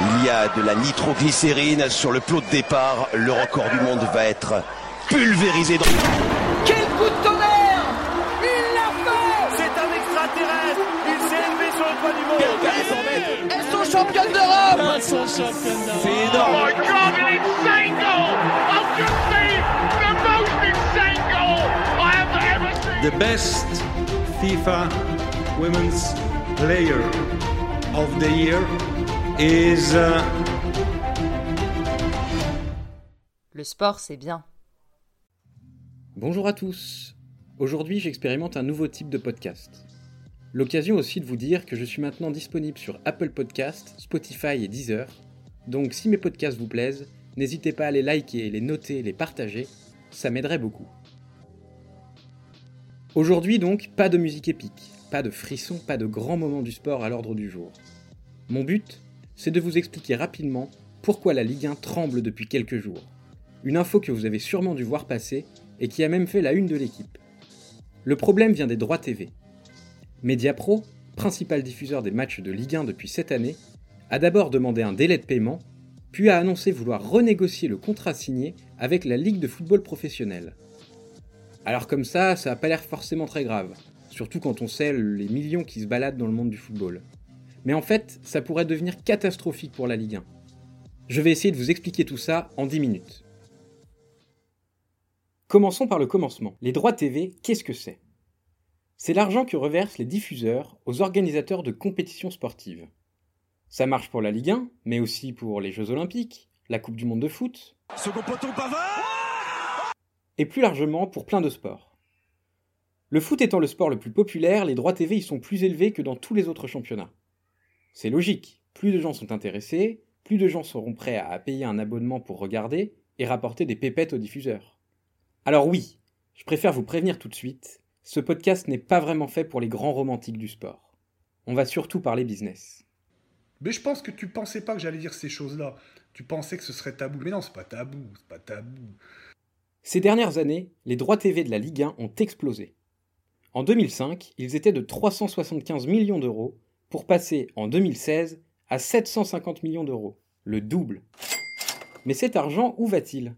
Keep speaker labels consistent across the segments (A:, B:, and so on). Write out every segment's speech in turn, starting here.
A: Il y a de la nitroglycérine sur le plot de départ. Le record du monde va être pulvérisé dans...
B: Quel coup de tonnerre! Il l'a fait!
C: C'est un extraterrestre. Il s'est élevé sur le toit du monde.
B: Elles sont championnes d'Europe!
D: Elles sont championnes d'Europe.
A: C'est énorme.
E: Oh my god, an insane goal! I've just seen the most insane goal I have ever seen!
F: the best FIFA Women's Player of the Year is uh,
G: Le sport, c'est bien.
H: Bonjour à tous. Aujourd'hui, j'expérimente un nouveau type de podcast. L'occasion aussi de vous dire que je suis maintenant disponible sur Apple Podcast, Spotify et Deezer. Donc si mes podcasts vous plaisent, n'hésitez pas à les liker, les noter, les partager, ça m'aiderait beaucoup. Aujourd'hui donc, pas de musique épique, pas de frissons, pas de grands moments du sport à l'ordre du jour. Mon but, c'est de vous expliquer rapidement pourquoi la Ligue 1 tremble depuis quelques jours. Une info que vous avez sûrement dû voir passer et qui a même fait la une de l'équipe. Le problème vient des droits TV. Mediapro, principal diffuseur des matchs de Ligue 1 depuis cette année, a d'abord demandé un délai de paiement, puis a annoncé vouloir renégocier le contrat signé avec la Ligue de football professionnel. Alors comme ça, ça n'a pas l'air forcément très grave, surtout quand on sait les millions qui se baladent dans le monde du football. Mais en fait, ça pourrait devenir catastrophique pour la Ligue 1. Je vais essayer de vous expliquer tout ça en 10 minutes. Commençons par le commencement. Les droits TV, qu'est-ce que c'est? C'est l'argent que reversent les diffuseurs aux organisateurs de compétitions sportives. Ça marche pour la Ligue 1, mais aussi pour les Jeux Olympiques, la Coupe du Monde de foot,
C: Second poteau Pavard
H: et plus largement pour plein de sports. Le foot étant le sport le plus populaire, les droits TV y sont plus élevés que dans tous les autres championnats. C'est logique, plus de gens sont intéressés, plus de gens seront prêts à payer un abonnement pour regarder et rapporter des pépettes aux diffuseurs. Alors oui, je préfère vous prévenir tout de suite, ce podcast n'est pas vraiment fait pour les grands romantiques du sport. On va surtout parler business.
I: Mais je pense que tu pensais pas que j'allais dire ces choses-là. Tu pensais que ce serait tabou. Mais non, c'est pas tabou, c'est pas tabou.
H: Ces dernières années, les droits TV de la Ligue 1 ont explosé. En 2005, ils étaient de 375 millions d'euros pour passer en 2016 à 750 millions d'euros, le double. Mais cet argent, où va-t-il?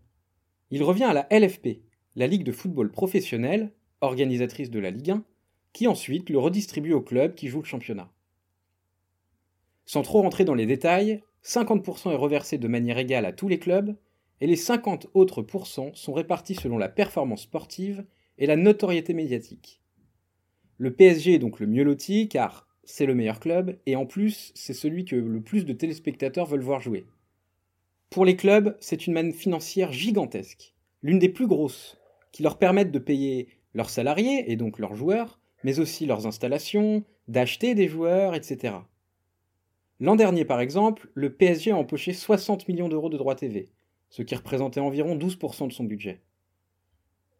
H: Il revient à la LFP, la Ligue de football professionnel, organisatrice de la Ligue 1, qui ensuite le redistribue aux clubs qui jouent le championnat. Sans trop rentrer dans les détails, 50% est reversé de manière égale à tous les clubs, et les 50 autres pourcents sont répartis selon la performance sportive et la notoriété médiatique. Le PSG est donc le mieux loti car c'est le meilleur club et en plus c'est celui que le plus de téléspectateurs veulent voir jouer. Pour les clubs, c'est une manne financière gigantesque, l'une des plus grosses, qui leur permettent de payer leurs salariés et donc leurs joueurs, mais aussi leurs installations, d'acheter des joueurs, etc. L'an dernier par exemple, le PSG a empoché 60 millions d'euros de droits TV, ce qui représentait environ 12% de son budget.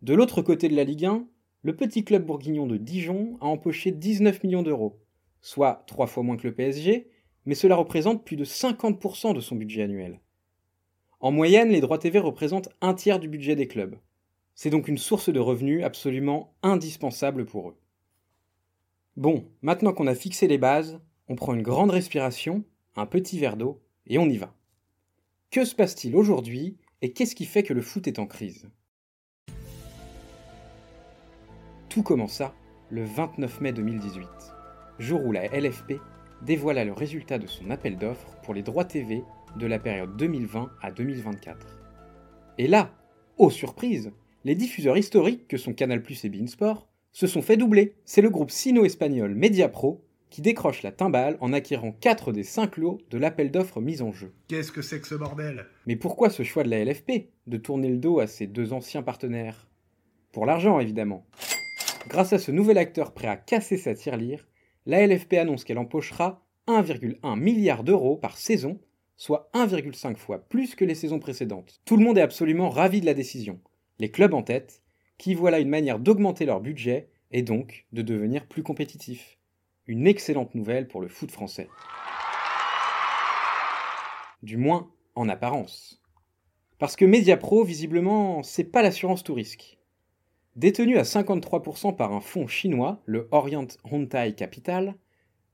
H: De l'autre côté de la Ligue 1, le petit club bourguignon de Dijon a empoché 19 millions d'euros, soit trois fois moins que le PSG, mais cela représente plus de 50% de son budget annuel. En moyenne, les droits TV représentent un tiers du budget des clubs. C'est donc une source de revenus absolument indispensable pour eux. Bon, maintenant qu'on a fixé les bases, on prend une grande respiration, un petit verre d'eau, et on y va. Que se passe-t-il aujourd'hui et qu'est-ce qui fait que le foot est en crise? Tout commença le 29 mai 2018, jour où la LFP dévoila le résultat de son appel d'offres pour les droits TV de la période 2020 à 2024. Et là, oh surprise, les diffuseurs historiques que sont Canal+ et Beansport se sont fait doubler. C'est le groupe sino-espagnol Mediapro qui décroche la timbale en acquérant 4 des 5 lots de l'appel d'offres mis en jeu.
I: Qu'est-ce que c'est que ce bordel?
H: Mais pourquoi ce choix de la LFP de tourner le dos à ses deux anciens partenaires? Pour l'argent, évidemment. Grâce à ce nouvel acteur prêt à casser sa tirelire, la LFP annonce qu'elle empochera 1,1 milliard d'euros par saison, soit 1,5 fois plus que les saisons précédentes. Tout le monde est absolument ravi de la décision, les clubs en tête, qui voient là une manière d'augmenter leur budget et donc de devenir plus compétitifs. Une excellente nouvelle pour le foot français. Du moins en apparence. Parce que Mediapro, visiblement, c'est pas l'assurance tout risque. Détenue à 53% par un fonds chinois, le Orient Hontai Capital,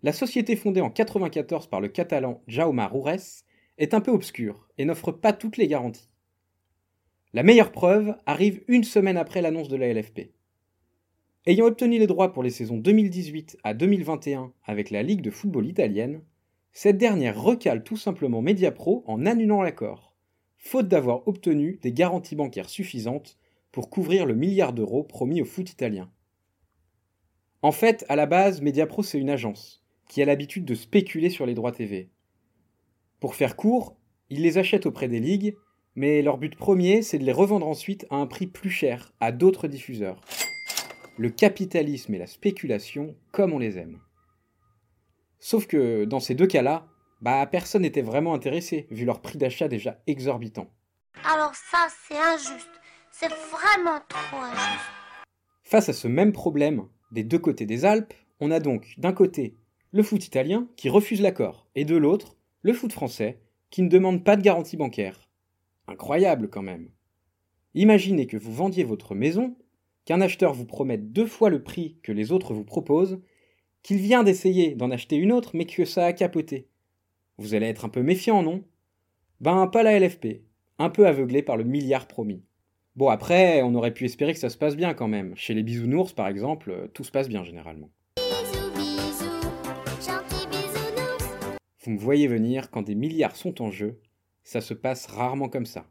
H: la société fondée en 1994 par le catalan Jaume Roures est un peu obscure et n'offre pas toutes les garanties. La meilleure preuve arrive une semaine après l'annonce de la LFP. Ayant obtenu les droits pour les saisons 2018 à 2021 avec la Ligue de football italienne, cette dernière recale tout simplement Mediapro en annulant l'accord, faute d'avoir obtenu des garanties bancaires suffisantes pour couvrir le milliard d'euros promis au foot italien. En fait, à la base, Mediapro c'est une agence qui a l'habitude de spéculer sur les droits TV. Pour faire court, ils les achètent auprès des ligues mais leur but premier, c'est de les revendre ensuite à un prix plus cher à d'autres diffuseurs. Le capitalisme et la spéculation comme on les aime. Sauf que dans ces deux cas-là, bah personne n'était vraiment intéressé vu leur prix d'achat déjà exorbitant.
D: Alors ça, c'est injuste. C'est vraiment trop injuste.
H: Face à ce même problème, des deux côtés des Alpes, on a donc d'un côté le foot italien qui refuse l'accord, et de l'autre, le foot français qui ne demande pas de garantie bancaire. Incroyable quand même. Imaginez que vous vendiez votre maison, qu'un acheteur vous promette deux fois le prix que les autres vous proposent, qu'il vient d'essayer d'en acheter une autre mais que ça a capoté. Vous allez être un peu méfiant, non? Ben pas la LFP, un peu aveuglé par le milliard promis. Bon après, on aurait pu espérer que ça se passe bien quand même. Chez les bisounours par exemple, tout se passe bien généralement. Vous me voyez venir quand des milliards sont en jeu, ça se passe rarement comme ça.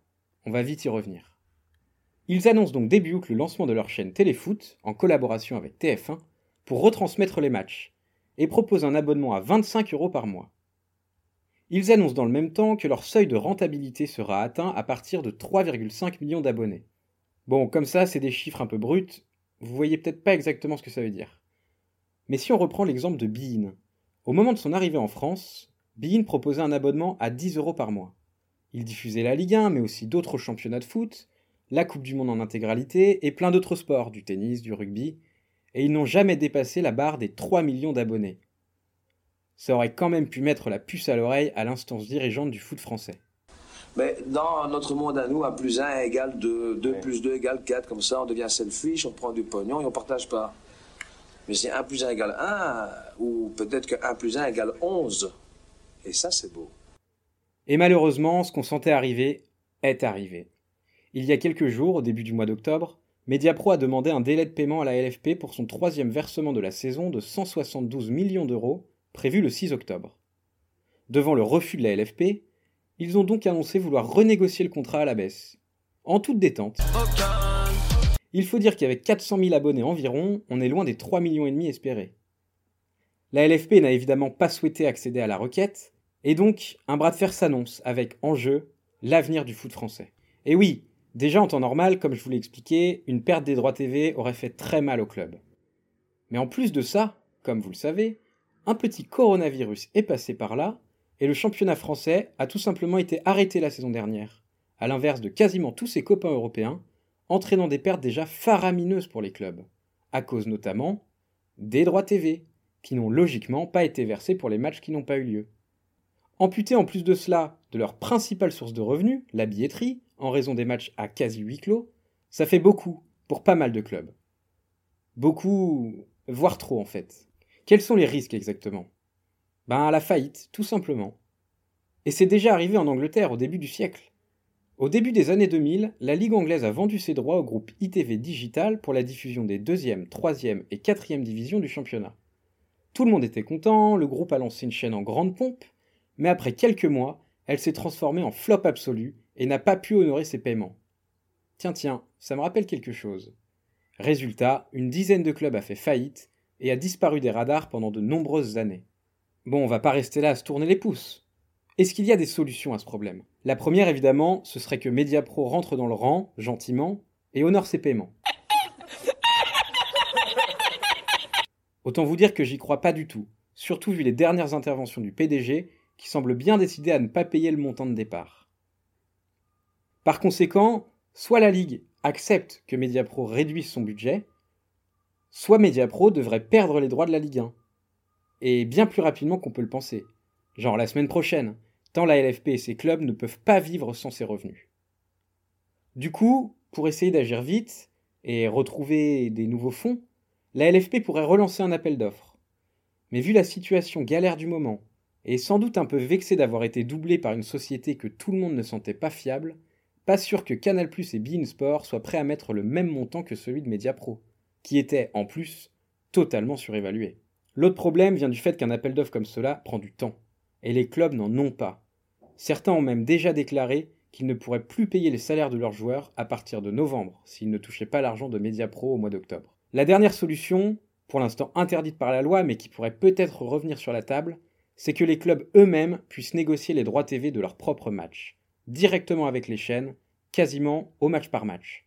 H: On va vite y revenir. Ils annoncent donc début août le lancement de leur chaîne Téléfoot, en collaboration avec TF1, pour retransmettre les matchs, et proposent un abonnement à 25 euros par mois. Ils annoncent dans le même temps que leur seuil de rentabilité sera atteint à partir de 3,5 millions d'abonnés. Bon, comme ça, c'est des chiffres un peu bruts, vous voyez peut-être pas exactement ce que ça veut dire. Mais si on reprend l'exemple de Bein, au moment de son arrivée en France, Bein proposait un abonnement à 10 euros par mois. Il diffusait la Ligue 1, mais aussi d'autres championnats de foot, la Coupe du Monde en intégralité et plein d'autres sports, du tennis, du rugby, et ils n'ont jamais dépassé la barre des 3 millions d'abonnés. Ça aurait quand même pu mettre la puce à l'oreille à l'instance dirigeante du foot français.
J: Mais dans notre monde à nous, 1 plus 1 égale 2, 2 plus 2 égale 4, comme ça on devient selfish, on prend du pognon et on partage pas. Mais c'est 1 plus 1 égale 1, ou peut-être que 1 plus 1 égale 11. Et ça c'est beau.
H: Et malheureusement, ce qu'on sentait arriver est arrivé. Il y a quelques jours, au début du mois d'octobre, Mediapro a demandé un délai de paiement à la LFP pour son troisième versement de la saison de 172 millions d'euros, prévu le 6 octobre. Devant le refus de la LFP, ils ont donc annoncé vouloir renégocier le contrat à la baisse, en toute détente. Il faut dire qu'avec 400 000 abonnés environ, on est loin des 3 millions et demi espérés. La LFP n'a évidemment pas souhaité accéder à la requête, et donc, un bras de fer s'annonce avec en jeu l'avenir du foot français. Et oui, déjà en temps normal, comme je vous l'ai expliqué, une perte des droits TV aurait fait très mal au club. Mais en plus de ça, comme vous le savez, un petit coronavirus est passé par là, et le championnat français a tout simplement été arrêté la saison dernière, à l'inverse de quasiment tous ses copains européens, entraînant des pertes déjà faramineuses pour les clubs, à cause notamment des droits TV, qui n'ont logiquement pas été versés pour les matchs qui n'ont pas eu lieu. Amputés en plus de cela de leur principale source de revenus, la billetterie, en raison des matchs à quasi huis clos, ça fait beaucoup pour pas mal de clubs. Beaucoup, voire trop en fait. Quels sont les risques exactement? Ben la faillite, tout simplement. Et c'est déjà arrivé en Angleterre au début du siècle. Au début des années 2000, la Ligue anglaise a vendu ses droits au groupe ITV Digital pour la diffusion des 2e, 3e et 4e divisions du championnat. Tout le monde était content, le groupe a lancé une chaîne en grande pompe, mais après quelques mois, elle s'est transformée en flop absolu et n'a pas pu honorer ses paiements. Tiens, tiens, ça me rappelle quelque chose. Résultat, une dizaine de clubs a fait faillite et a disparu des radars pendant de nombreuses années. Bon, on va pas rester là à se tourner les pouces. Est-ce qu'il y a des solutions à ce problème? La première, évidemment, ce serait que Mediapro rentre dans le rang, gentiment, et honore ses paiements. Autant vous dire que j'y crois pas du tout, surtout vu les dernières interventions du PDG qui semble bien décidé à ne pas payer le montant de départ. Par conséquent, soit la Ligue accepte que Mediapro réduise son budget, soit Mediapro devrait perdre les droits de la Ligue 1. Et bien plus rapidement qu'on peut le penser. Genre la semaine prochaine, tant la LFP et ses clubs ne peuvent pas vivre sans ses revenus. Du coup, pour essayer d'agir vite et retrouver des nouveaux fonds, la LFP pourrait relancer un appel d'offres. Mais vu la situation galère du moment et sans doute un peu vexé d'avoir été doublé par une société que tout le monde ne sentait pas fiable, pas sûr que Canal et Bein Sport soient prêts à mettre le même montant que celui de Mediapro, qui était, en plus, totalement surévalué. L'autre problème vient du fait qu'un appel d'offres comme cela prend du temps, et les clubs n'en ont pas. Certains ont même déjà déclaré qu'ils ne pourraient plus payer les salaires de leurs joueurs à partir de novembre s'ils ne touchaient pas l'argent de Mediapro au mois d'octobre. La dernière solution, pour l'instant interdite par la loi mais qui pourrait peut-être revenir sur la table, c'est que les clubs eux-mêmes puissent négocier les droits TV de leurs propres matchs, directement avec les chaînes, quasiment au match par match.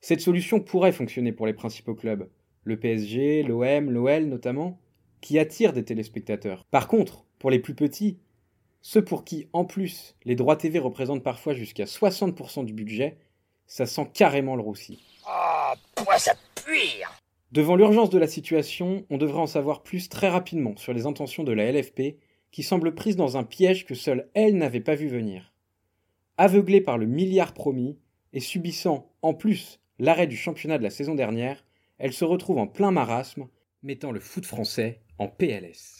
H: Cette solution pourrait fonctionner pour les principaux clubs, le PSG, l'OM, l'OL notamment, qui attirent des téléspectateurs. Par contre, pour les plus petits, ceux pour qui, en plus, les droits TV représentent parfois jusqu'à 60% du budget, ça sent carrément le roussi.
E: Oh, pourquoi ça pue
H: Devant l'urgence de la situation, on devrait en savoir plus très rapidement sur les intentions de la LFP, qui semble prise dans un piège que seule elle n'avait pas vu venir. Aveuglée par le milliard promis, et subissant, en plus, l'arrêt du championnat de la saison dernière, elle se retrouve en plein marasme, mettant le foot français en PLS.